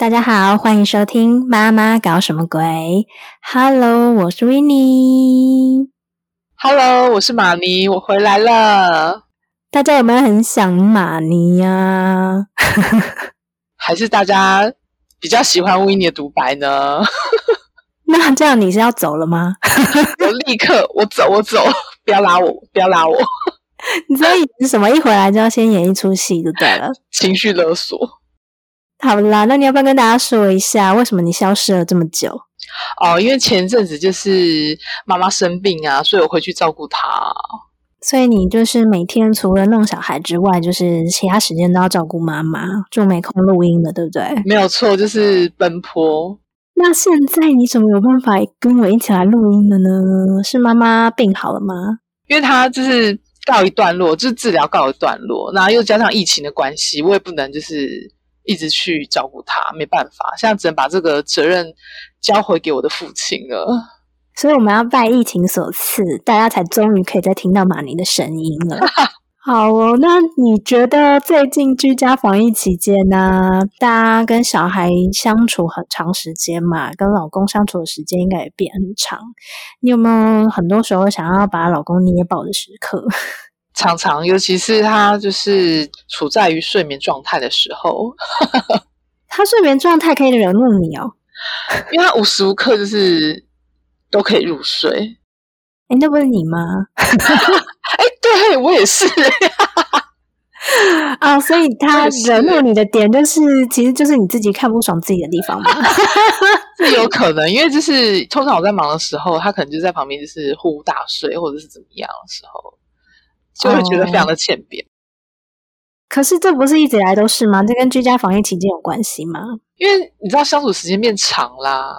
大家好，欢迎收听《妈妈搞什么鬼》。Hello，我是 w i n n i e Hello，我是马尼，我回来了。大家有没有很想马尼呀、还是大家比较喜欢维尼的独白呢？那这样你是要走了吗？我立刻，我走，我走，不要拉我，不要拉我，你知道演什么？一回来就要先演一出戏就对了。情绪勒索。好啦，那你要不要跟大家说一下，为什么你消失了这么久？哦，因为前阵子就是妈妈生病啊，所以我回去照顾她。所以你就是每天除了弄小孩之外，就是其他时间都要照顾妈妈，就没空录音了，对不对？没有错，就是奔波。那现在你怎么有办法跟我一起来录音了呢？是妈妈病好了吗？因为她就是告一段落，就是治疗告一段落，然后又加上疫情的关系，我也不能就是一直去照顾他，没办法，现在只能把这个责任交回给我的父亲了。所以我们要拜疫情所赐，大家才终于可以再听到马尼的声音了。好哦，那你觉得最近居家防疫期间呢、大家跟小孩相处很长时间嘛，跟老公相处的时间应该也变很长。你有没有很多时候想要把老公捏爆的时刻？常常，尤其是他就是处在于睡眠状态的时候，他睡眠状态可以惹怒你哦。因为他无时无刻就是都可以入睡。哎那不是你吗？哎，对我也是，啊，所以他惹怒你的点就是，其实就是你自己看不爽自己的地方嘛。是有可能，因为就是通常我在忙的时候，他可能就在旁边就是呼呼大睡，或者是怎么样的时候，就会觉得非常的欠扁。可是这不是一直以来都是吗？这跟居家防疫期间有关系吗？因为你知道相处时间变长啦，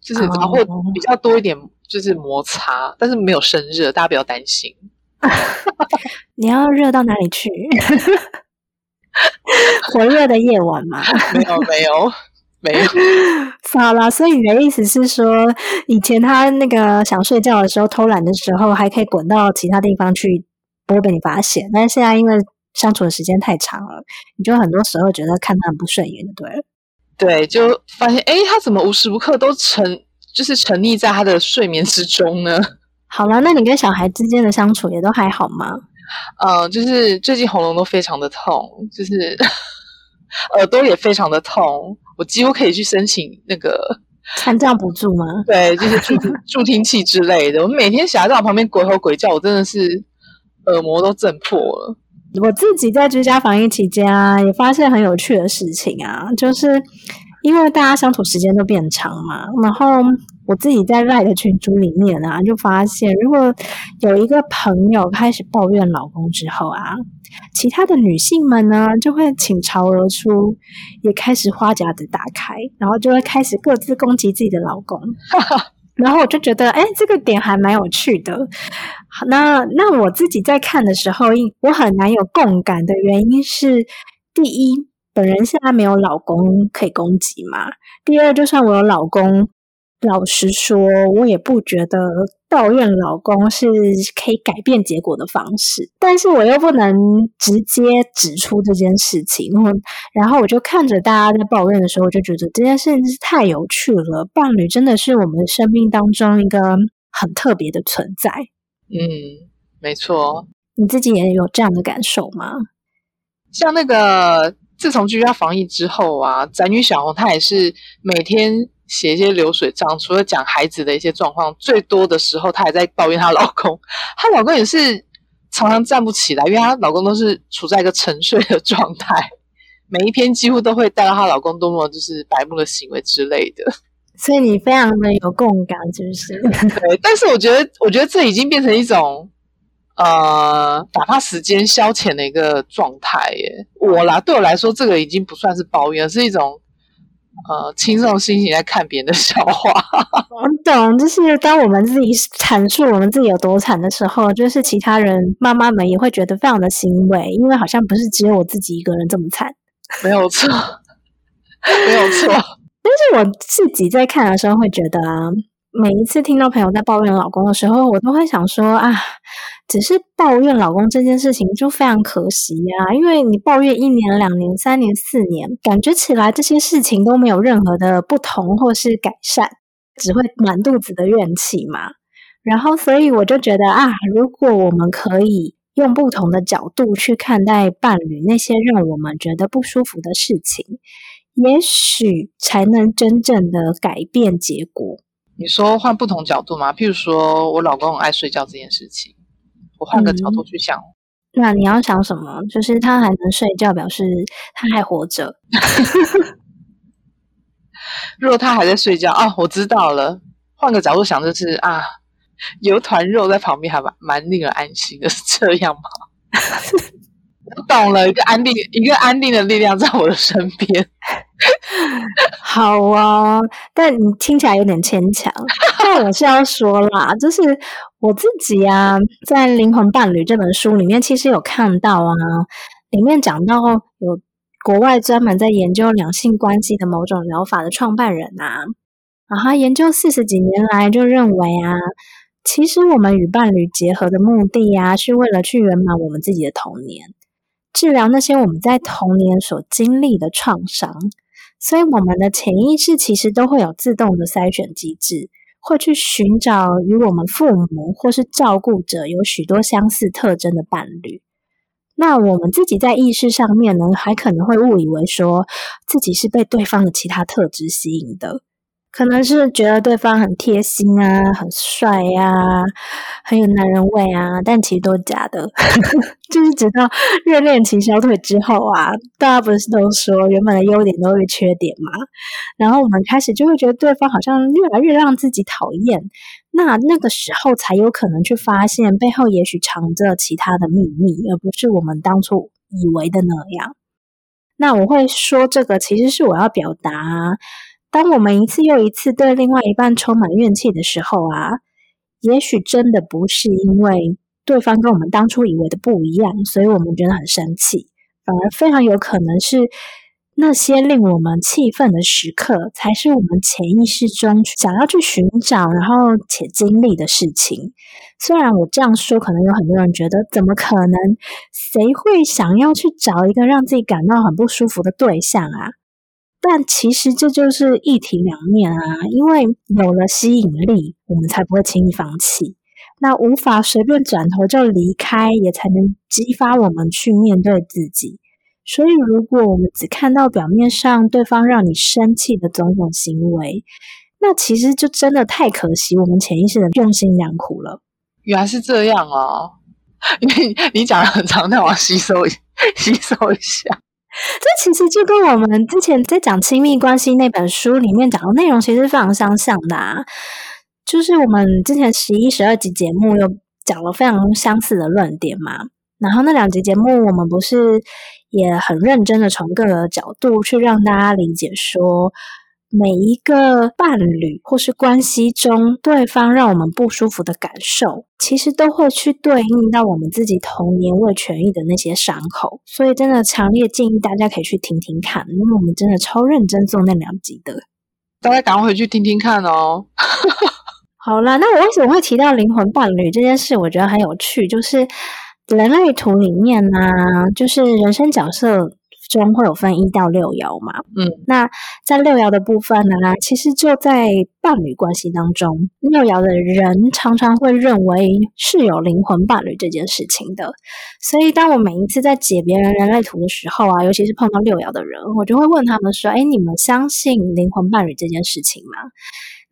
就是你知道会哦比较多一点就是摩擦，但是没有生热，大家不要担心。你要热到哪里去？火热的夜晚嘛。没有没有没有，好啦，所以你的意思是说，以前他那个想睡觉的时候、偷懒的时候，还可以滚到其他地方去，不会被你发现。但是现在因为相处的时间太长了，你就很多时候觉得看他很不顺眼，就对了。对，就发现哎，他怎么无时无刻都沉，就是沉溺在他的睡眠之中呢？好了，那你跟小孩之间的相处也都还好吗？嗯，就是最近喉咙都非常的痛，就是 耳朵也非常的痛，我几乎可以去申请那个 残障补助吗？对，就是助听助听器之类的。我每天小孩在我旁边鬼吼鬼叫，我真的是耳膜都震破了。我自己在居家防疫期间啊，也发现很有趣的事情啊，就是因为大家相处时间都变长嘛，然后我自己在赖的群组里面啊，就发现如果有一个朋友开始抱怨老公之后啊，其他的女性们呢就会倾巢而出，也开始花夹子打开，然后就会开始各自攻击自己的老公。哈 哈然后我就觉得，哎，这个点还蛮有趣的。那那我自己在看的时候，我很难有共感的原因是，第一，本人现在没有老公可以攻击嘛；第二，就算我有老公，老实说，我也不觉得抱怨老公是可以改变结果的方式。但是我又不能直接指出这件事情，然后我就看着大家在抱怨的时候，我就觉得这件事情是太有趣了。伴侣真的是我们生命当中一个很特别的存在。嗯，没错。你自己也有这样的感受吗？像那个自从居家防疫之后啊，宅女小红她也是每天写一些流水账，除了讲孩子的一些状况，最多的时候她还在抱怨她老公。她老公也是常常站不起来，因为她老公都是处在一个沉睡的状态。每一篇几乎都会带到她老公多么就是白目的行为之类的。所以你非常的有共感，是不是？对，但是我觉得，我觉得这已经变成一种呃打发时间消遣的一个状态耶。我啦，对我来说，这个已经不算是抱怨，是一种呃轻松心情在看别人的笑话。我懂，就是当我们自己阐述我们自己有多惨的时候，就是其他人妈妈们也会觉得非常的欣慰，因为好像不是只有我自己一个人这么惨。没有错，没有错。但是我自己在看的时候会觉得啊，每一次听到朋友在抱怨老公的时候，我都会想说啊，只是抱怨老公这件事情就非常可惜呀，因为你抱怨一年、两年、三年、四年，感觉起来这些事情都没有任何的不同或是改善，只会满肚子的怨气嘛。然后，所以我就觉得啊，如果我们可以用不同的角度去看待伴侣那些让我们觉得不舒服的事情，也许才能真正的改变结果。你说换不同角度吗？譬如说我老公爱睡觉这件事情，我换个角度去想。那你要想什么？就是他还能睡觉，表示他还活着。如果他还在睡觉啊，我知道了。换个角度想，就是啊，有团肉在旁边，还蛮蛮令人安心的，是这样吗？懂了，一个安定，一个安定的力量在我的身边。好啊，但你听起来有点牵强。但我是要说啦，就是我自己啊，在《灵魂伴侣》这本书里面，其实有看到啊，里面讲到有国外专门在研究两性关系的某种疗法的创办人啊，然后研究四十几年来就认为啊，其实我们与伴侣结合的目的啊，是为了去圆满我们自己的童年，治疗那些我们在童年所经历的创伤。所以，我们的潜意识其实都会有自动的筛选机制，会去寻找与我们父母或是照顾者有许多相似特征的伴侣。那我们自己在意识上面呢，还可能会误以为说自己是被对方的其他特质吸引的。可能是觉得对方很贴心啊，很帅呀，很有男人味啊，但其实都假的。就是直到热恋期消退之后啊，大家不是都说原本的优点都是缺点嘛？然后我们开始就会觉得对方好像越来越让自己讨厌。那那个时候才有可能去发现背后也许藏着其他的秘密，而不是我们当初以为的那样。那我会说这个，其实是我要表达。当我们一次又一次对另外一半充满怨气的时候啊，也许真的不是因为对方跟我们当初以为的不一样，所以我们觉得很生气，反而非常有可能是那些令我们气愤的时刻，才是我们潜意识中想要去寻找，然后且经历的事情。虽然我这样说，可能有很多人觉得，怎么可能？谁会想要去找一个让自己感到很不舒服的对象啊？但其实这就是一体两面啊，因为有了吸引力，我们才不会轻易放弃。那无法随便转头就离开，也才能激发我们去面对自己。所以，如果我们只看到表面上对方让你生气的种种行为，那其实就真的太可惜我们潜意识的用心良苦了。原来是这样哦，因为你讲的很长，那我要吸收一 吸收一下。这其实就跟我们之前在讲亲密关系那本书里面讲的内容其实非常相像的，啊。就是我们之前十一、十二集节目又讲了非常相似的论点嘛。然后那两集节目我们不是也很认真的从各个角度去让大家理解说。每一个伴侣或是关系中，对方让我们不舒服的感受，其实都会去对应到我们自己童年未痊愈的那些伤口。所以，真的强烈建议大家可以去听听看，因为我们真的超认真做那两集的。大家赶快回去听听看哦。好啦，那我为什么会提到灵魂伴侣这件事？我觉得很有趣，就是人类图里面呢，就是人生角色。中会有分一到六爻嘛？嗯，那在六爻的部分呢，其实就在伴侣关系当中，六爻的人常常会认为是有灵魂伴侣这件事情的。所以，当我每一次在解别人人类图的时候啊，尤其是碰到六爻的人，我就会问他们说：“哎，你们相信灵魂伴侣这件事情吗？”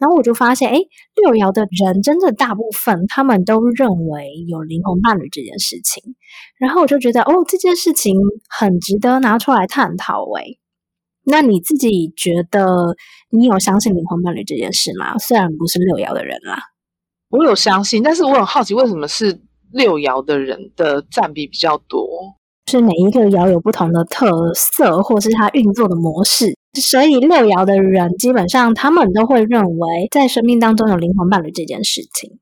然后我就发现，哎，六爻的人真的大部分他们都认为有灵魂伴侣这件事情。然后我就觉得，哦，这件事情很值得拿出来探讨。哎，那你自己觉得你有相信灵魂伴侣这件事吗？虽然不是六爻的人啦，我有相信，但是我很好奇，为什么是六爻的人的占比比较多？是每一个爻有不同的特色，或是它运作的模式。所以六爻的人基本上他们都会认为，在生命当中有灵魂伴侣这件事情。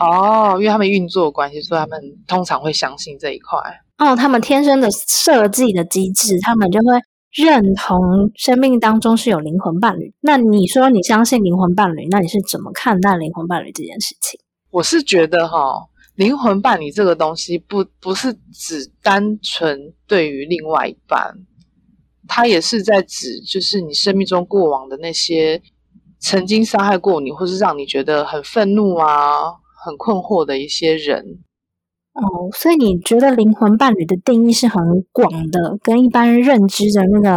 哦，因为他们运作的关系，所以他们通常会相信这一块。哦，他们天生的设计的机制，他们就会认同生命当中是有灵魂伴侣。那你说你相信灵魂伴侣，那你是怎么看待灵魂伴侣这件事情？我是觉得哈，灵魂伴侣这个东西不不是只单纯对于另外一半，他也是在指就是你生命中过往的那些曾经伤害过你，或是让你觉得很愤怒啊。很困惑的一些人哦，所以你觉得灵魂伴侣的定义是很广的，跟一般认知的那个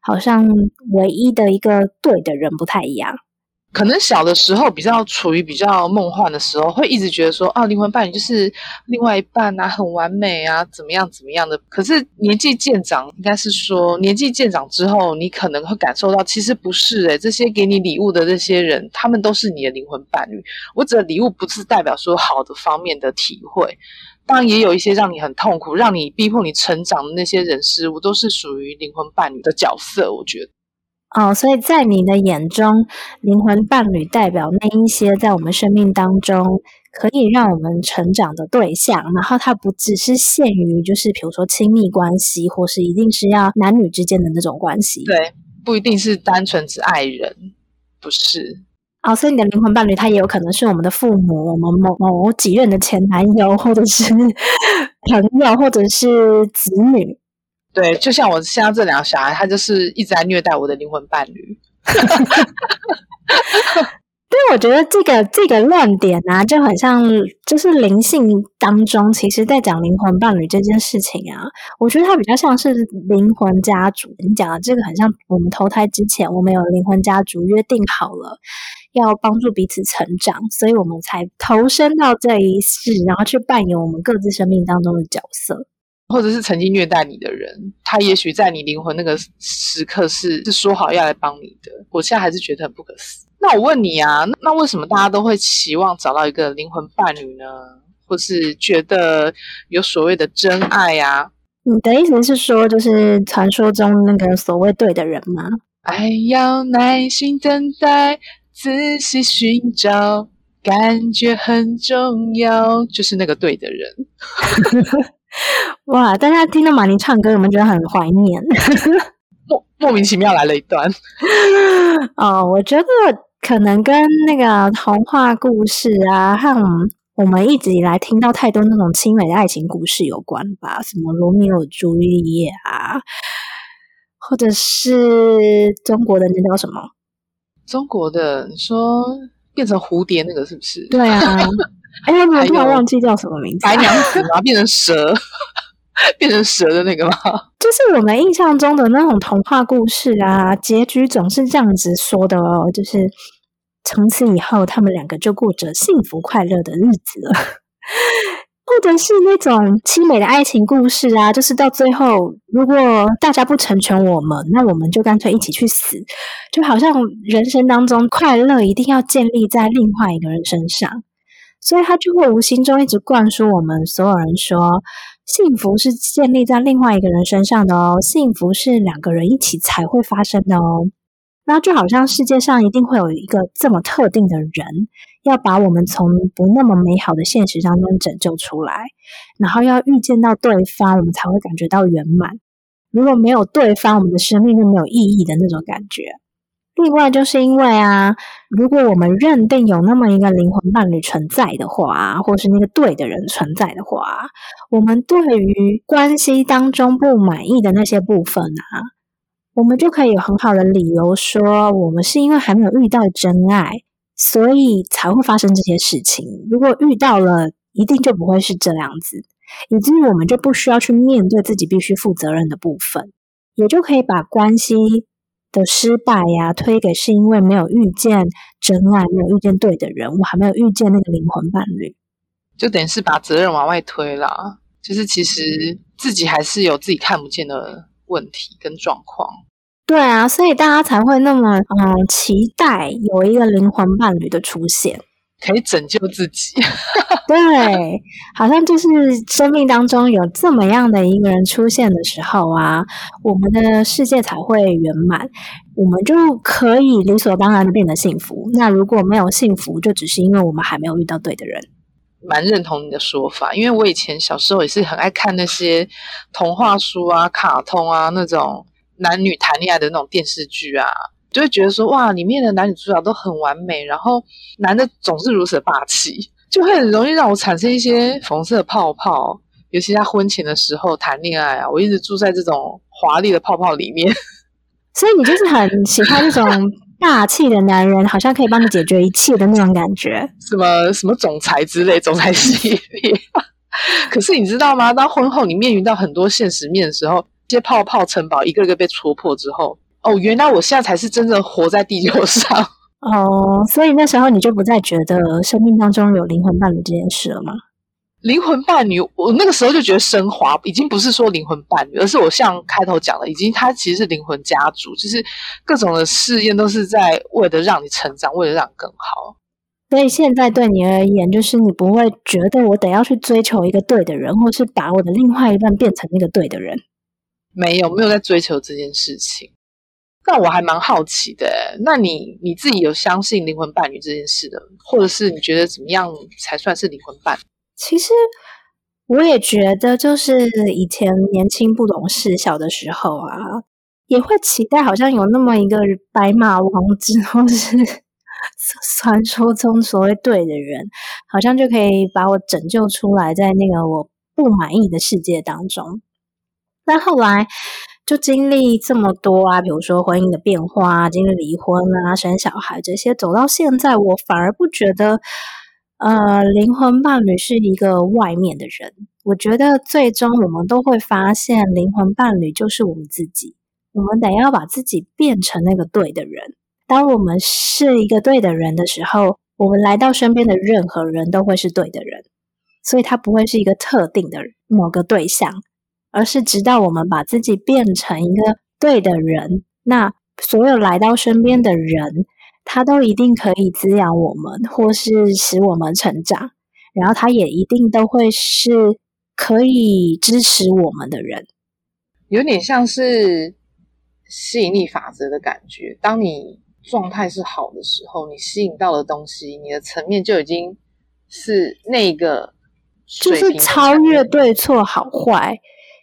好像唯一的一个对的人不太一样。可能小的时候比较处于比较梦幻的时候，会一直觉得说，哦，灵魂伴侣就是另外一半啊，很完美啊，怎么样怎么样的。可是年纪渐长，应该是说年纪渐长之后，你可能会感受到，其实不是诶，这些给你礼物的这些人，他们都是你的灵魂伴侣。我指的礼物不是代表说好的方面的体会，当然也有一些让你很痛苦、让你逼迫你成长的那些人事物，都是属于灵魂伴侣的角色。我觉得。哦，所以在你的眼中，灵魂伴侣代表那一些在我们生命当中可以让我们成长的对象，然后它不只是限于就是比如说亲密关系，或是一定是要男女之间的那种关系。对，不一定是单纯只爱人，不是。哦，所以你的灵魂伴侣他也有可能是我们的父母，我们某某几任的前男友，或者是 朋友，或者是子女。对，就像我现在这两个小孩，他就是一直在虐待我的灵魂伴侣。对，我觉得这个这个论点啊，就很像，就是灵性当中，其实在讲灵魂伴侣这件事情啊，我觉得它比较像是灵魂家族。你讲的这个很像我们投胎之前，我们有灵魂家族约定好了，要帮助彼此成长，所以我们才投身到这一世，然后去扮演我们各自生命当中的角色。或者是曾经虐待你的人，他也许在你灵魂那个时刻是是说好要来帮你的。我现在还是觉得很不可思议。那我问你啊，那为什么大家都会期望找到一个灵魂伴侣呢？或是觉得有所谓的真爱呀？你的意思是说，就是传说中那个所谓对的人吗？爱要耐心等待，仔细寻找，感觉很重要，就是那个对的人。哇！大家听到马尼唱歌，有没有觉得很怀念？莫莫名其妙来了一段。哦，我觉得可能跟那个童话故事啊，和我们一直以来听到太多那种凄美的爱情故事有关吧？什么罗密欧朱丽叶啊，或者是中国的那叫什么？中国的你说变成蝴蝶那个是不是？对啊。哎，我突然忘记叫什么名字，白娘子吗？变成蛇，变成蛇的那个吗？就是我们印象中的那种童话故事啊，结局总是这样子说的哦，就是从此以后他们两个就过着幸福快乐的日子了，或者是那种凄美的爱情故事啊，就是到最后如果大家不成全我们，那我们就干脆一起去死，就好像人生当中快乐一定要建立在另外一个人身上。所以他就会无形中一直灌输我们所有人说，幸福是建立在另外一个人身上的哦，幸福是两个人一起才会发生的哦。那就好像世界上一定会有一个这么特定的人，要把我们从不那么美好的现实当中拯救出来，然后要遇见到对方，我们才会感觉到圆满。如果没有对方，我们的生命就没有意义的那种感觉。另外，就是因为啊，如果我们认定有那么一个灵魂伴侣存在的话，或是那个对的人存在的话，我们对于关系当中不满意的那些部分啊，我们就可以有很好的理由说，我们是因为还没有遇到真爱，所以才会发生这些事情。如果遇到了，一定就不会是这样子，以至于我们就不需要去面对自己必须负责任的部分，也就可以把关系。的失败呀，推给是因为没有遇见真爱，没有遇见对的人，我还没有遇见那个灵魂伴侣，就等于是把责任往外推啦。就是其实自己还是有自己看不见的问题跟状况。对啊，所以大家才会那么嗯期待有一个灵魂伴侣的出现。可以拯救自己。对，好像就是生命当中有这么样的一个人出现的时候啊，我们的世界才会圆满，我们就可以理所当然的变得幸福。那如果没有幸福，就只是因为我们还没有遇到对的人。蛮认同你的说法，因为我以前小时候也是很爱看那些童话书啊、卡通啊那种男女谈恋爱的那种电视剧啊。就会觉得说哇，里面的男女主角都很完美，然后男的总是如此的霸气，就会很容易让我产生一些红色泡泡。尤其在婚前的时候谈恋爱啊，我一直住在这种华丽的泡泡里面。所以你就是很喜欢这种霸气的男人，好像可以帮你解决一切的那种感觉。什么什么总裁之类，总裁系列。可是你知道吗？当婚后你面临到很多现实面的时候，这些泡泡城堡一个个被戳破之后。哦，原来我现在才是真正活在地球上 哦，所以那时候你就不再觉得生命当中有灵魂伴侣这件事了吗？灵魂伴侣，我那个时候就觉得升华已经不是说灵魂伴侣，而是我像开头讲的，已经它其实是灵魂家族，就是各种的试验都是在为了让你成长，为了让你更好。所以现在对你而言，就是你不会觉得我得要去追求一个对的人，或是把我的另外一半变成那个对的人。没有，没有在追求这件事情。那我还蛮好奇的，那你你自己有相信灵魂伴侣这件事的，或者是你觉得怎么样才算是灵魂伴？其实我也觉得，就是以前年轻不懂事，小的时候啊，也会期待好像有那么一个白马王子，或是 传说中所谓对的人，好像就可以把我拯救出来，在那个我不满意的世界当中。但后来。就经历这么多啊，比如说婚姻的变化，经历离婚啊、生小孩这些，走到现在，我反而不觉得，呃，灵魂伴侣是一个外面的人。我觉得最终我们都会发现，灵魂伴侣就是我们自己。我们得要把自己变成那个对的人。当我们是一个对的人的时候，我们来到身边的任何人都会是对的人，所以他不会是一个特定的某个对象。而是直到我们把自己变成一个对的人，那所有来到身边的人，他都一定可以滋养我们，或是使我们成长。然后他也一定都会是可以支持我们的人，有点像是吸引力法则的感觉。当你状态是好的时候，你吸引到的东西，你的层面就已经是那个，就是超越对错好坏。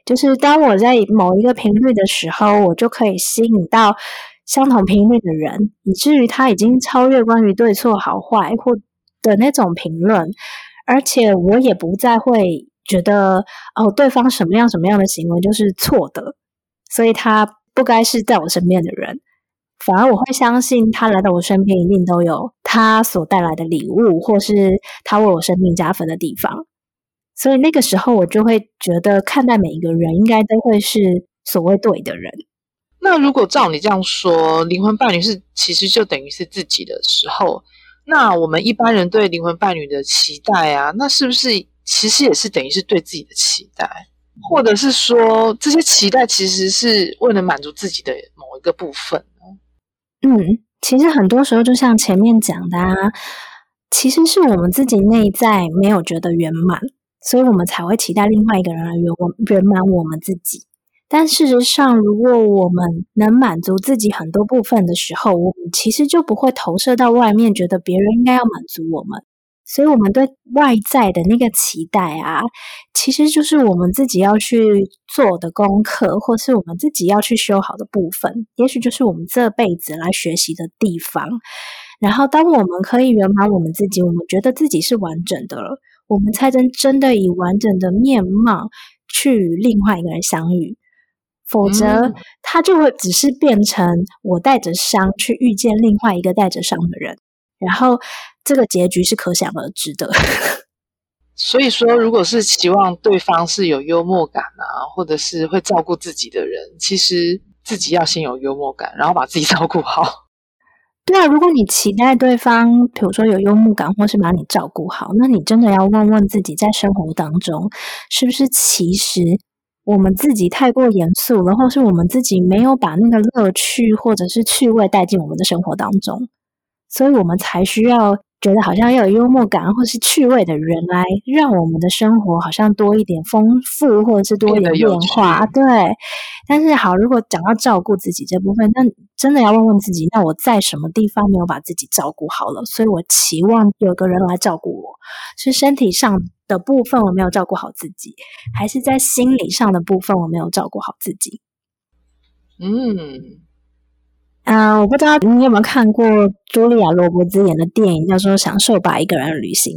就是当我在某一个频率的时候，我就可以吸引到相同频率的人，以至于他已经超越关于对错好坏或的那种评论，而且我也不再会觉得哦，对方什么样什么样的行为就是错的，所以他不该是在我身边的人，反而我会相信他来到我身边一定都有他所带来的礼物，或是他为我生命加分的地方。所以那个时候，我就会觉得看待每一个人，应该都会是所谓对的人。那如果照你这样说，灵魂伴侣是其实就等于是自己的时候，那我们一般人对灵魂伴侣的期待啊，那是不是其实也是等于是对自己的期待，或者是说这些期待其实是为了满足自己的某一个部分呢？嗯，其实很多时候就像前面讲的，啊，其实是我们自己内在没有觉得圆满。所以我们才会期待另外一个人来圆我圆满我们自己。但事实上，如果我们能满足自己很多部分的时候，我们其实就不会投射到外面，觉得别人应该要满足我们。所以，我们对外在的那个期待啊，其实就是我们自己要去做的功课，或是我们自己要去修好的部分。也许就是我们这辈子来学习的地方。然后，当我们可以圆满我们自己，我们觉得自己是完整的了。我们才能真的以完整的面貌去与另外一个人相遇，否则他就会只是变成我带着伤去遇见另外一个带着伤的人，然后这个结局是可想而知的。所以说，如果是期望对方是有幽默感啊，或者是会照顾自己的人，其实自己要先有幽默感，然后把自己 照顾好。对啊，如果你期待对方，比如说有幽默感，或是把你照顾好，那你真的要问问自己，在生活当中，是不是其实我们自己太过严肃了，或是我们自己没有把那个乐趣或者是趣味带进我们的生活当中，所以我们才需要觉得好像要有幽默感或是趣味的人来让我们的生活好像多一点丰富，或者是多一点变化。对，但是好，如果讲到照顾自己这部分，那真的要问问自己，那我在什么地方没有把自己照顾好了？所以我期望有个人来照顾我，是身体上的部分我没有照顾好自己，还是在心理上的部分我没有照顾好自己？嗯。啊，我不知道你有没有看过茱莉亚·罗伯兹演的电影，叫做《享受吧，一个人旅行》。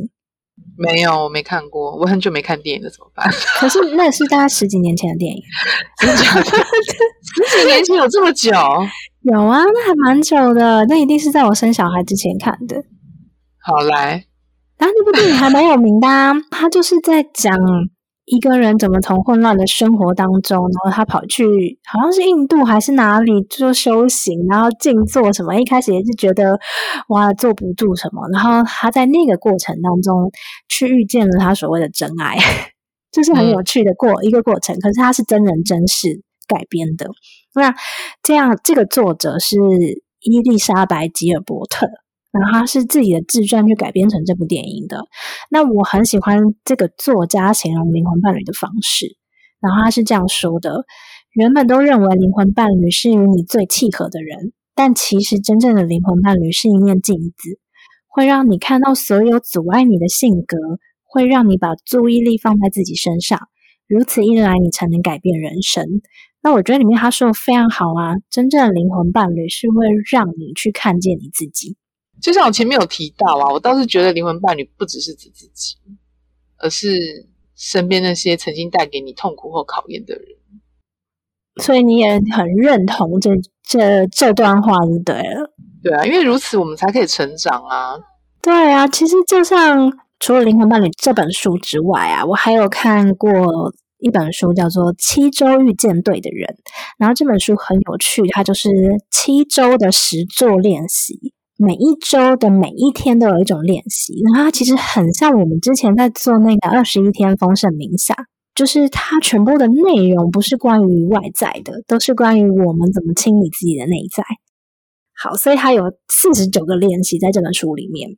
没有，我没看过。我很久没看电影了，怎么办？可是那是大概十几年前的电影，十几年前有这么久？有啊，那还蛮久的。那一定是在我生小孩之前看的。好来，然后那部电影还蛮有名的，啊，它就是在讲。一个人怎么从混乱的生活当中，然后他跑去好像是印度还是哪里做修行，然后静坐什么？一开始也是觉得哇坐不住什么，然后他在那个过程当中去遇见了他所谓的真爱，就是很有趣的过一个过程。可是他是真人真事改编的，那这样这个作者是伊丽莎白吉尔伯特。然后他是自己的自传去改编成这部电影的。那我很喜欢这个作家形容灵魂伴侣的方式。然后他是这样说的：人们都认为灵魂伴侣是与你最契合的人，但其实真正的灵魂伴侣是一面镜子，会让你看到所有阻碍你的性格，会让你把注意力放在自己身上。如此一来，你才能改变人生。那我觉得里面他说的非常好啊，真正的灵魂伴侣是会让你去看见你自己。就像我前面有提到啊，我倒是觉得灵魂伴侣不只是指自己，而是身边那些曾经带给你痛苦或考验的人。所以你也很认同这这这段话，就对了。对啊，因为如此我们才可以成长啊。对啊，其实就像除了《灵魂伴侣》这本书之外啊，我还有看过一本书叫做《七周遇见对的人》，然后这本书很有趣，它就是七周的实作练习。每一周的每一天都有一种练习，然后它其实很像我们之前在做那个二十一天丰盛冥想，就是它全部的内容不是关于外在的，都是关于我们怎么清理自己的内在。好，所以它有四十九个练习在这本书里面。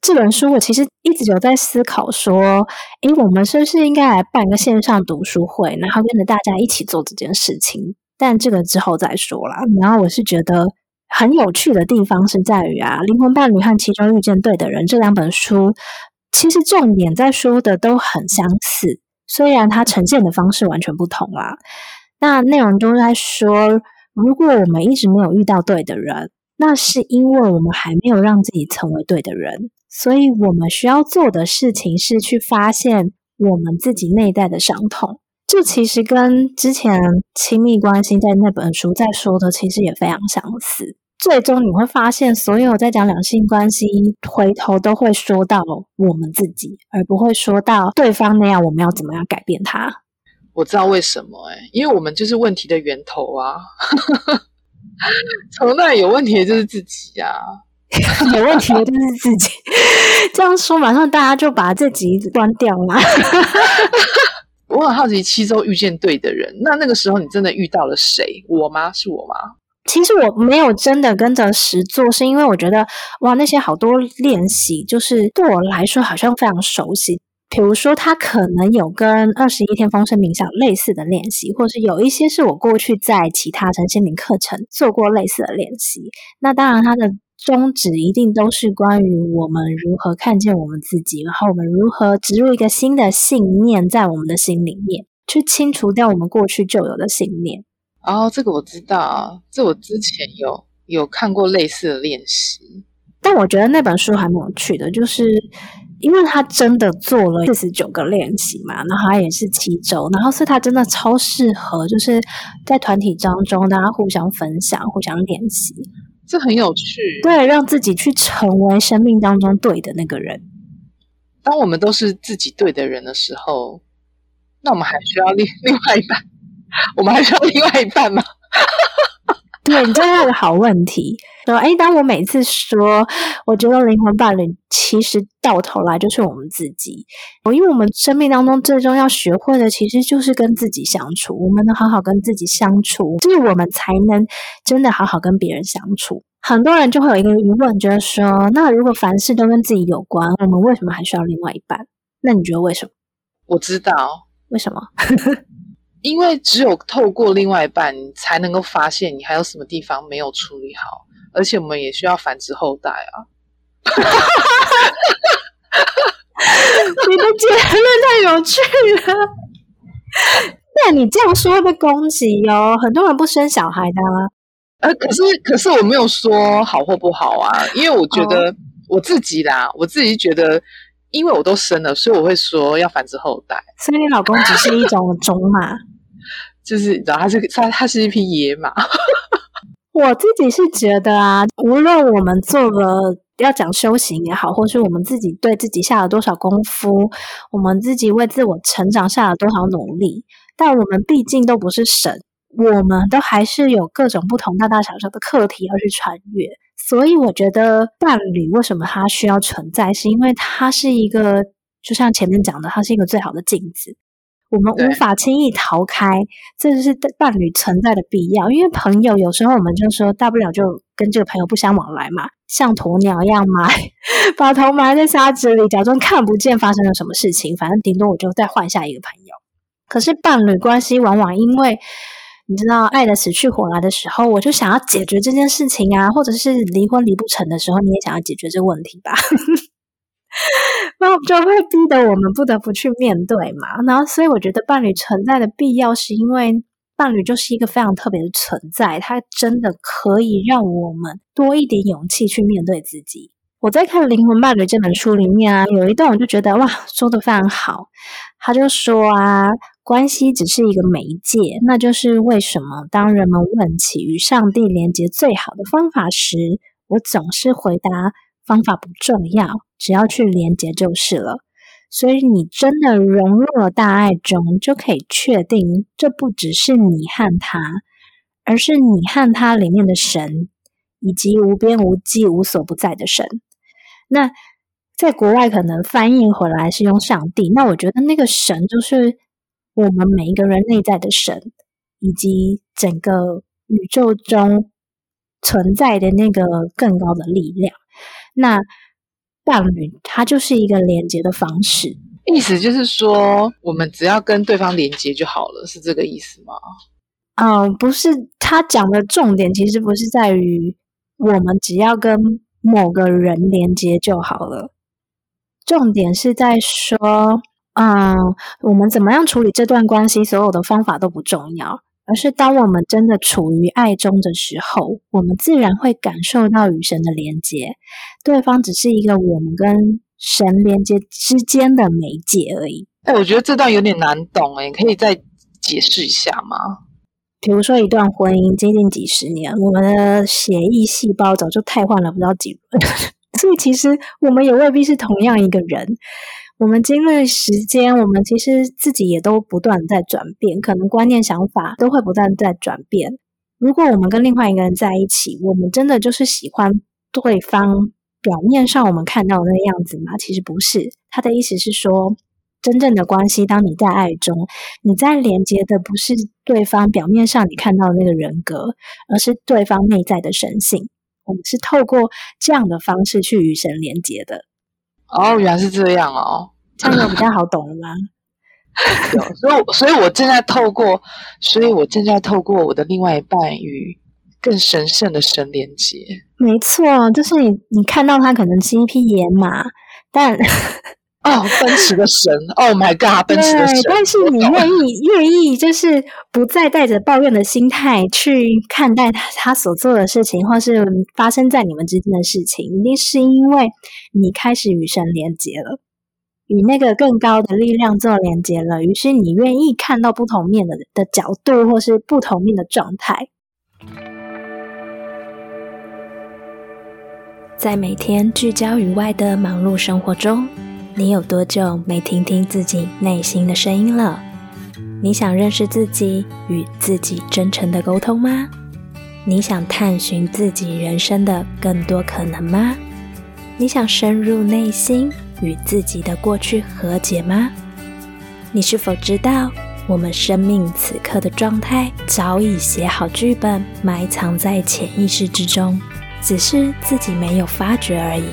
这本书我其实一直有在思考说，诶，我们是不是应该来办个线上读书会，然后跟着大家一起做这件事情？但这个之后再说啦。然后我是觉得。很有趣的地方是在于啊，《灵魂伴侣》和《其中遇见对的人》这两本书，其实重点在说的都很相似，虽然它呈现的方式完全不同啦。那内容都在说，如果我们一直没有遇到对的人，那是因为我们还没有让自己成为对的人，所以我们需要做的事情是去发现我们自己内在的伤痛。这其实跟之前亲密关系在那本书在说的，其实也非常相似。最终你会发现，所有在讲两性关系，回头都会说到我们自己，而不会说到对方那样，我们要怎么样改变他。我知道为什么，哎，因为我们就是问题的源头啊！从那有问题的就是自己啊，有问题的就是自己。这样说，马上大家就把这集关掉了。我很好奇，七周遇见对的人，那那个时候你真的遇到了谁？我吗？是我吗？其实我没有真的跟着实做，是因为我觉得哇，那些好多练习，就是对我来说好像非常熟悉。比如说，他可能有跟二十一天丰盛冥想类似的练习，或是有一些是我过去在其他成心灵课程做过类似的练习。那当然，它的宗旨一定都是关于我们如何看见我们自己，然后我们如何植入一个新的信念在我们的心里面，去清除掉我们过去旧有的信念。哦，这个我知道，这我之前有有看过类似的练习，但我觉得那本书还蛮有趣的，就是因为他真的做了四十九个练习嘛，然后他也是七周，然后是他真的超适合，就是在团体当中大家互相分享、互相练习，这很有趣，对，让自己去成为生命当中对的那个人。当我们都是自己对的人的时候，那我们还需要另另外一半。我们还需要另外一半吗？对，你这是个好问题。说，哎，当我每次说，我觉得灵魂伴侣其实到头来就是我们自己。我因为我们生命当中最终要学会的，其实就是跟自己相处。我们能好好跟自己相处，就是我们才能真的好好跟别人相处。很多人就会有一个疑问，觉得说，那如果凡事都跟自己有关，我们为什么还需要另外一半？那你觉得为什么？我知道，为什么？因为只有透过另外一半，你才能够发现你还有什么地方没有处理好，而且我们也需要繁殖后代啊。你的结论太有趣了。那你这样说会被攻击哦，很多人不生小孩的啊。呃，可是可是我没有说好或不好啊，因为我觉得我自己啦，我自己觉得，因为我都生了，所以我会说要繁殖后代。所以你老公只是一种 种马，就是你知道，他是他他是一匹野马。我自己是觉得啊，无论我们做了要讲修行也好，或是我们自己对自己下了多少功夫，我们自己为自我成长下了多少努力，但我们毕竟都不是神。我们都还是有各种不同大大小小的课题要去穿越，所以我觉得伴侣为什么它需要存在，是因为它是一个，就像前面讲的，它是一个最好的镜子。我们无法轻易逃开，这就是伴侣存在的必要。因为朋友有时候我们就说，大不了就跟这个朋友不相往来嘛，像鸵鸟一样埋，把头埋在沙子里，假装看不见发生了什么事情，反正顶多我就再换下一个朋友。可是伴侣关系往往因为。你知道爱的死去活来的时候，我就想要解决这件事情啊，或者是离婚离不成的时候，你也想要解决这个问题吧？那就会逼得我们不得不去面对嘛。然后，所以我觉得伴侣存在的必要，是因为伴侣就是一个非常特别的存在，它真的可以让我们多一点勇气去面对自己。我在看《灵魂伴侣》这本书里面啊，有一段我就觉得哇，说的非常好。他就说啊。关系只是一个媒介，那就是为什么当人们问起与上帝连接最好的方法时，我总是回答方法不重要，只要去连接就是了。所以你真的融入了大爱中，就可以确定这不只是你和他，而是你和他里面的神，以及无边无际、无所不在的神。那在国外可能翻译回来是用上帝，那我觉得那个神就是。我们每一个人内在的神，以及整个宇宙中存在的那个更高的力量，那伴侣它就是一个连接的方式。意思就是说，我们只要跟对方连接就好了，是这个意思吗？嗯，不是。他讲的重点其实不是在于我们只要跟某个人连接就好了，重点是在说。嗯，我们怎么样处理这段关系？所有的方法都不重要，而是当我们真的处于爱中的时候，我们自然会感受到与神的连接。对方只是一个我们跟神连接之间的媒介而已。哎，我觉得这段有点难懂，哎，可以再解释一下吗？比如说，一段婚姻接近几十年，我们的血液细胞早就太换了不知道几轮，所以其实我们也未必是同样一个人。我们经历时间，我们其实自己也都不断在转变，可能观念、想法都会不断在转变。如果我们跟另外一个人在一起，我们真的就是喜欢对方表面上我们看到的那个样子吗？其实不是。他的意思是说，真正的关系，当你在爱中，你在连接的不是对方表面上你看到的那个人格，而是对方内在的神性。我们是透过这样的方式去与神连接的。哦，原来是这样哦，这样有比较好懂了吗？有，所以，所以我正在透过，所以我正在透过我的另外一半与更神圣的神连接。没错，就是你，你看到他可能是一匹野马，但。哦，奔驰的神！Oh my god，奔驰的神！但是你愿意愿意，就是不再带着抱怨的心态去看待他他所做的事情，或是发生在你们之间的事情，一定是因为你开始与神连接了，与那个更高的力量做连接了。于是你愿意看到不同面的的角度，或是不同面的状态，在每天聚焦于外的忙碌生活中。你有多久没听听自己内心的声音了？你想认识自己，与自己真诚的沟通吗？你想探寻自己人生的更多可能吗？你想深入内心，与自己的过去和解吗？你是否知道，我们生命此刻的状态早已写好剧本，埋藏在潜意识之中？只是自己没有发觉而已。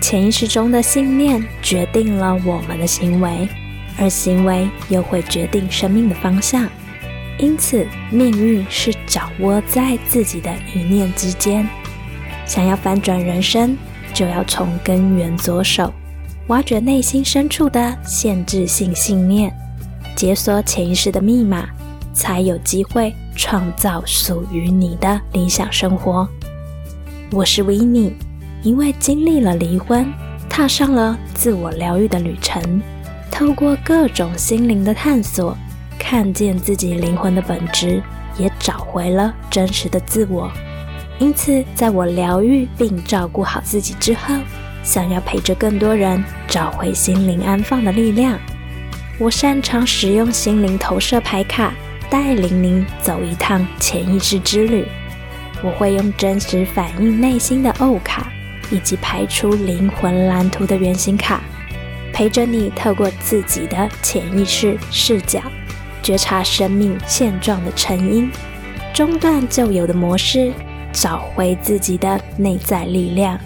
潜意识中的信念决定了我们的行为，而行为又会决定生命的方向。因此，命运是掌握在自己的一念之间。想要翻转人生，就要从根源着手，挖掘内心深处的限制性信念，解锁潜意识的密码，才有机会创造属于你的理想生活。我是维尼。因为经历了离婚，踏上了自我疗愈的旅程，透过各种心灵的探索，看见自己灵魂的本质，也找回了真实的自我。因此，在我疗愈并照顾好自己之后，想要陪着更多人找回心灵安放的力量，我擅长使用心灵投射牌卡，带领您走一趟潜意识之旅。我会用真实反映内心的欧卡。以及排出灵魂蓝图的原型卡，陪着你透过自己的潜意识视角，觉察生命现状的成因，中断旧有的模式，找回自己的内在力量。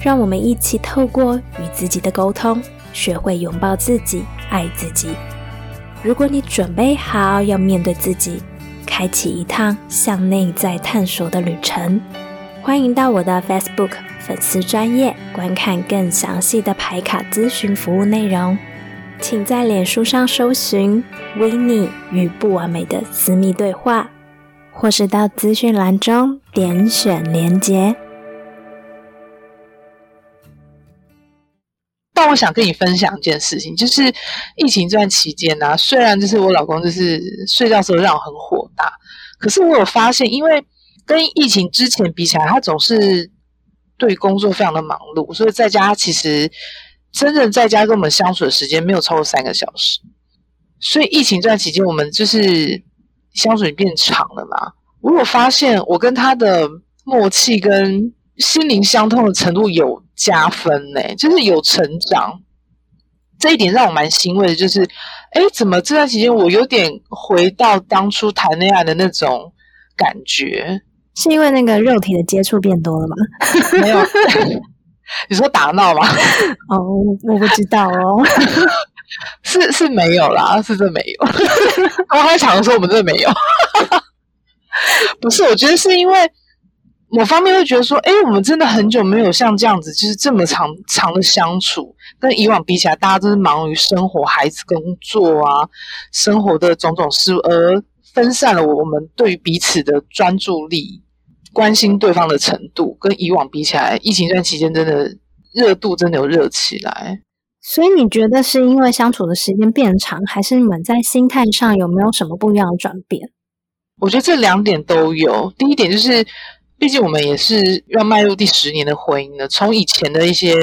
让我们一起透过与自己的沟通，学会拥抱自己，爱自己。如果你准备好要面对自己，开启一趟向内在探索的旅程，欢迎到我的 Facebook。粉丝专业观看更详细的排卡咨询服务内容，请在脸书上搜寻“维尼与不完美的私密对话”，或是到资讯栏中点选连结。但我想跟你分享一件事情，就是疫情这段期间呢，虽然就是我老公就是睡觉时候让我很火大，可是我有发现，因为跟疫情之前比起来，他总是。对工作非常的忙碌，所以在家其实真正在家跟我们相处的时间没有超过三个小时。所以疫情这段期间，我们就是相处变长了嘛。我有发现，我跟他的默契跟心灵相通的程度有加分呢，就是有成长。这一点让我蛮欣慰的，就是哎，怎么这段期间我有点回到当初谈恋爱的那种感觉。是因为那个肉体的接触变多了吗？没有，你说打闹吗？哦，我不知道哦，是是没有啦，是真没有。我还想说我们真的没有，不是，我觉得是因为某方面会觉得说，哎，我们真的很久没有像这样子，就是这么长长的相处，跟以往比起来，大家都是忙于生活、孩子、工作啊，生活的种种事，而分散了我们对于彼此的专注力。关心对方的程度跟以往比起来，疫情这段期间真的热度真的有热起来。所以你觉得是因为相处的时间变长，还是你们在心态上有没有什么不一样的转变？我觉得这两点都有。第一点就是，毕竟我们也是要迈入第十年的婚姻了，从以前的一些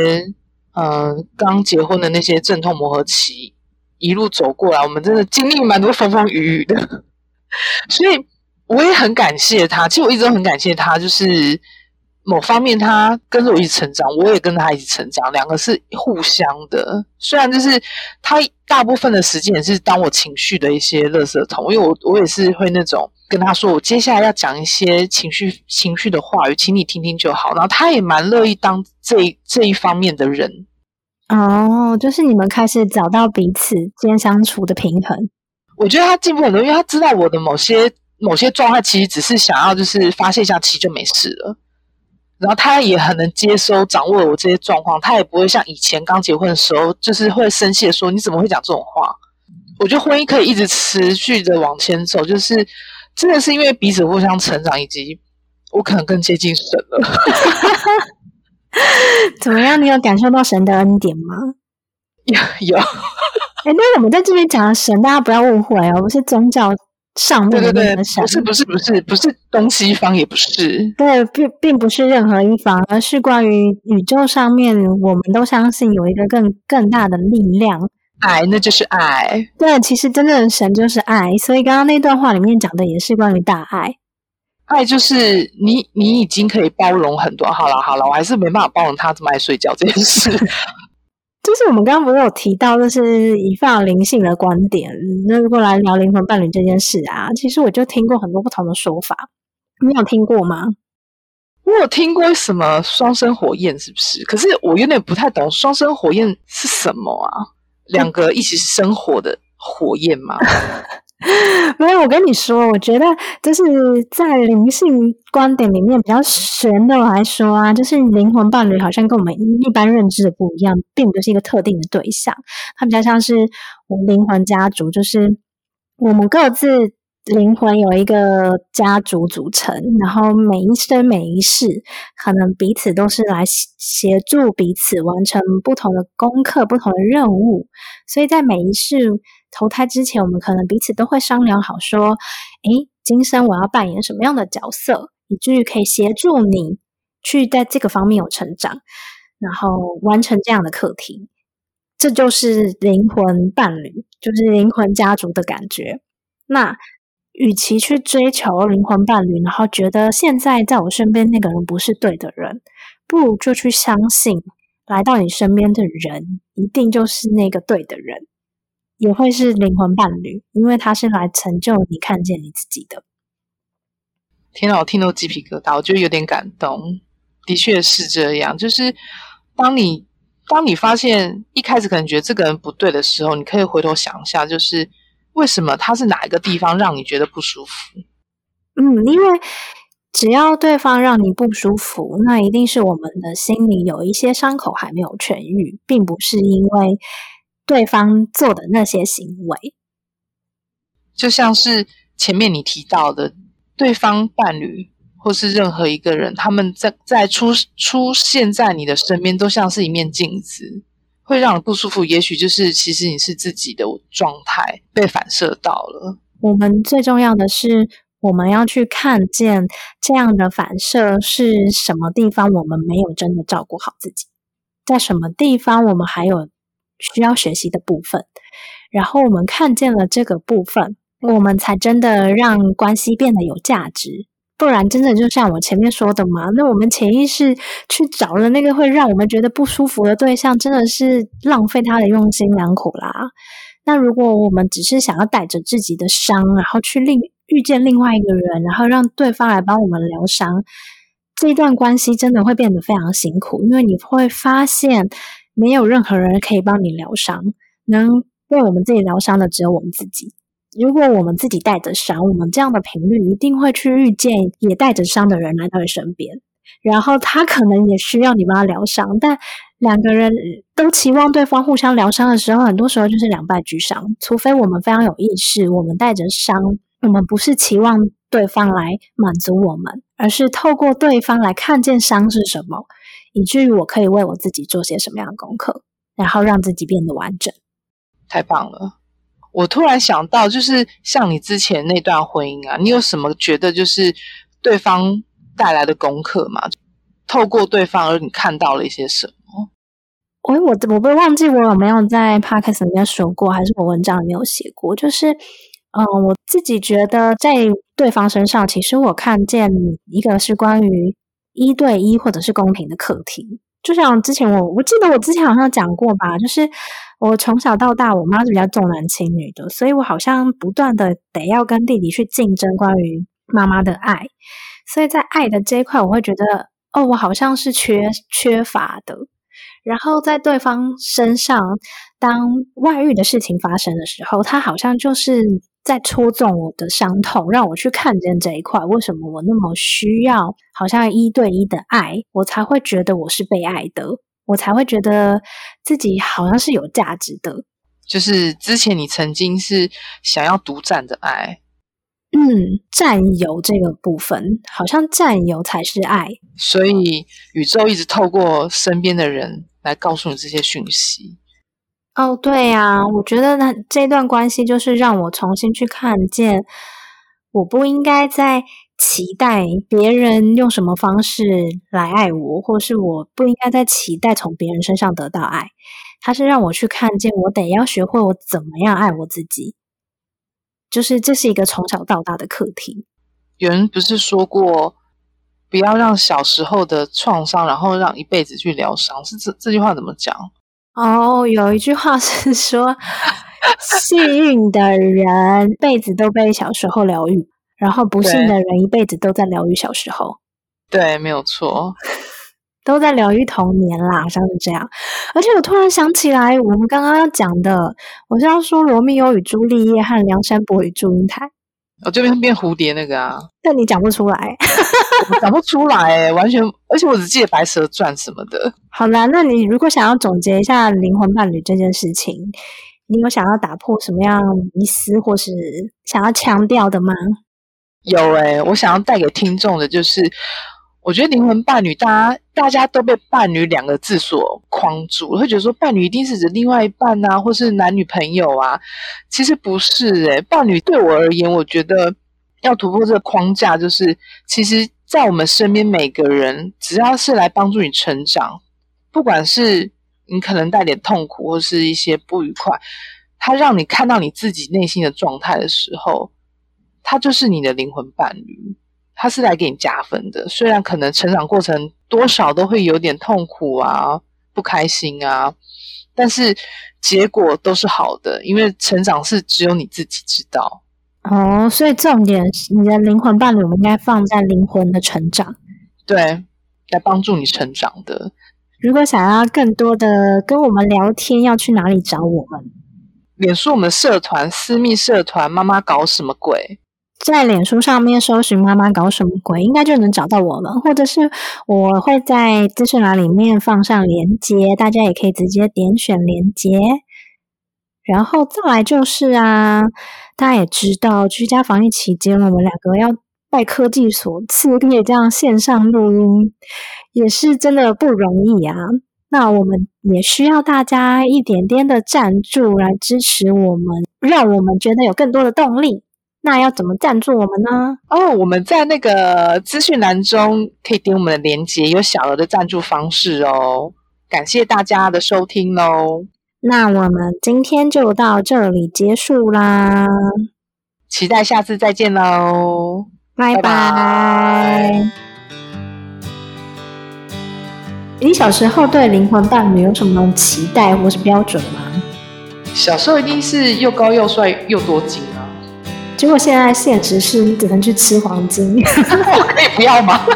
嗯刚结婚的那些阵痛磨合期一路走过来，我们真的经历蛮多风风雨雨的，所以。我也很感谢他，其实我一直都很感谢他，就是某方面他跟着我一起成长，我也跟着他一起成长，两个是互相的。虽然就是他大部分的时间也是当我情绪的一些垃圾桶，因为我我也是会那种跟他说，我接下来要讲一些情绪情绪的话语，请你听听就好。然后他也蛮乐意当这这一方面的人。哦，就是你们开始找到彼此间相处的平衡。我觉得他进步很多，因为他知道我的某些。某些状态其实只是想要就是发泄一下气就没事了，然后他也很能接收掌握我这些状况，他也不会像以前刚结婚的时候就是会生气的说你怎么会讲这种话？我觉得婚姻可以一直持续的往前走，就是真的是因为彼此互相成长，以及我可能更接近神了。怎么样？你有感受到神的恩典吗？有有。哎，那我们在这边讲的神，大家不要误会哦，不是宗教。上面的那个神，不是不是不是不是东西方，也不是对，并并不是任何一方，而是关于宇宙上面，我们都相信有一个更更大的力量，爱，那就是爱。对，其实真正的神就是爱，所以刚刚那段话里面讲的也是关于大爱。爱就是你，你已经可以包容很多。好了好了，我还是没办法包容他这么爱睡觉这件事。就是我们刚刚不是有提到，就是以放常灵性的观点，那如果来聊灵魂伴侣这件事啊，其实我就听过很多不同的说法，你有听过吗？我有听过什么双生火焰，是不是？可是我有点不太懂双生火焰是什么啊？两个一起生活的火焰吗？没有，我跟你说，我觉得就是在灵性观点里面比较玄的来说啊，就是灵魂伴侣好像跟我们一般认知的不一样，并不是一个特定的对象，它比较像是我们灵魂家族，就是我们各自。灵魂有一个家族组成，然后每一生每一世，可能彼此都是来协助彼此完成不同的功课、不同的任务。所以在每一世投胎之前，我们可能彼此都会商量好，说：“诶，今生我要扮演什么样的角色，以至于可以协助你去在这个方面有成长，然后完成这样的课题。”这就是灵魂伴侣，就是灵魂家族的感觉。那。与其去追求灵魂伴侣，然后觉得现在在我身边那个人不是对的人，不如就去相信来到你身边的人一定就是那个对的人，也会是灵魂伴侣，因为他是来成就你看见你自己的。天哪，我听到鸡皮疙瘩，我觉得有点感动。的确是这样，就是当你当你发现一开始可能觉得这个人不对的时候，你可以回头想一下，就是。为什么他是哪一个地方让你觉得不舒服？嗯，因为只要对方让你不舒服，那一定是我们的心里有一些伤口还没有痊愈，并不是因为对方做的那些行为。就像是前面你提到的，对方伴侣或是任何一个人，他们在在出出现在你的身边，都像是一面镜子。会让你不舒服，也许就是其实你是自己的状态被反射到了。我们最重要的是，我们要去看见这样的反射是什么地方，我们没有真的照顾好自己，在什么地方我们还有需要学习的部分，然后我们看见了这个部分，我们才真的让关系变得有价值。不然，真的就像我前面说的嘛，那我们潜意识去找了那个会让我们觉得不舒服的对象，真的是浪费他的用心良苦啦。那如果我们只是想要带着自己的伤，然后去另遇见另外一个人，然后让对方来帮我们疗伤，这段关系真的会变得非常辛苦，因为你会发现没有任何人可以帮你疗伤，能为我们自己疗伤的只有我们自己。如果我们自己带着伤，我们这样的频率一定会去遇见也带着伤的人来到你身边，然后他可能也需要你帮他疗伤。但两个人都期望对方互相疗伤的时候，很多时候就是两败俱伤。除非我们非常有意识，我们带着伤，我们不是期望对方来满足我们，而是透过对方来看见伤是什么，以至于我可以为我自己做些什么样的功课，然后让自己变得完整。太棒了。我突然想到，就是像你之前那段婚姻啊，你有什么觉得就是对方带来的功课吗？透过对方而你看到了一些什么？我我我不忘记我有没有在 podcast 里面说过，还是我文章里面有写过？就是，嗯，我自己觉得在对方身上，其实我看见一个是关于一对一或者是公平的课题。就像之前我我记得我之前好像讲过吧，就是我从小到大，我妈是比较重男轻女的，所以我好像不断的得要跟弟弟去竞争关于妈妈的爱，所以在爱的这一块，我会觉得哦，我好像是缺缺乏的。然后在对方身上，当外遇的事情发生的时候，他好像就是。在戳中我的伤痛，让我去看见这一块。为什么我那么需要，好像一对一的爱，我才会觉得我是被爱的，我才会觉得自己好像是有价值的。就是之前你曾经是想要独占的爱，嗯，占有这个部分，好像占有才是爱。所以宇宙一直透过身边的人来告诉你这些讯息。哦，对呀，我觉得呢，这段关系就是让我重新去看见，我不应该再期待别人用什么方式来爱我，或是我不应该再期待从别人身上得到爱。他是让我去看见，我得要学会我怎么样爱我自己，就是这是一个从小到大的课题。有人不是说过，不要让小时候的创伤，然后让一辈子去疗伤，是这这句话怎么讲？哦，有一句话是说，幸运的人一辈子都被小时候疗愈，然后不幸的人一辈子都在疗愈小时候。对，没有错。都在疗愈童年啦，好像是这样。而且我突然想起来，我们刚刚要讲的，我是要说《罗密欧与朱丽叶》和《梁山伯与祝英台》。我这边变蝴蝶那个啊，但你讲不出来，我讲不出来，完全，而且我只记得《白蛇传》什么的。好啦，那你如果想要总结一下灵魂伴侣这件事情，你有想要打破什么样迷思，或是想要强调的吗？有诶、我想要带给听众的就是，我觉得灵魂伴侣，大家大家都被伴侣两个字所框住，会觉得说伴侣一定是指另外一半啊，或是男女朋友啊。其实不是诶、伴侣对我而言，我觉得要突破这个框架，就是其实，在我们身边每个人，只要是来帮助你成长，不管是你可能带点痛苦或是一些不愉快，他让你看到你自己内心的状态的时候，他就是你的灵魂伴侣，他是来给你加分的。虽然可能成长过程多少都会有点痛苦啊、不开心啊，但是结果都是好的，因为成长是只有你自己知道。哦，所以重点是你的灵魂伴侣，我们应该放在灵魂的成长。对，来帮助你成长的。如果想要更多的跟我们聊天，要去哪里找我们？脸书我们的社团私密社团，妈妈搞什么鬼？在脸书上面搜寻“妈妈搞什么鬼”，应该就能找到我们，或者是我会在资讯栏里面放上链接，大家也可以直接点选链接。然后再来就是啊，大家也知道，居家防疫期间，我们两个要拜科技所赐，可以这样线上录音，也是真的不容易啊。那我们也需要大家一点点的赞助来支持我们，让我们觉得有更多的动力。那要怎么赞助我们呢？哦，我们在那个资讯栏中可以点我们的连接，有小额的赞助方式哦。感谢大家的收听喽，那我们今天就到这里结束啦，期待下次再见喽。拜拜拜你小时候对灵魂伴侣有什么期待或是标准吗？小时候一定是又高又帅又多金啊，结果现在现实是你只能去吃黄金。我可以不要吗？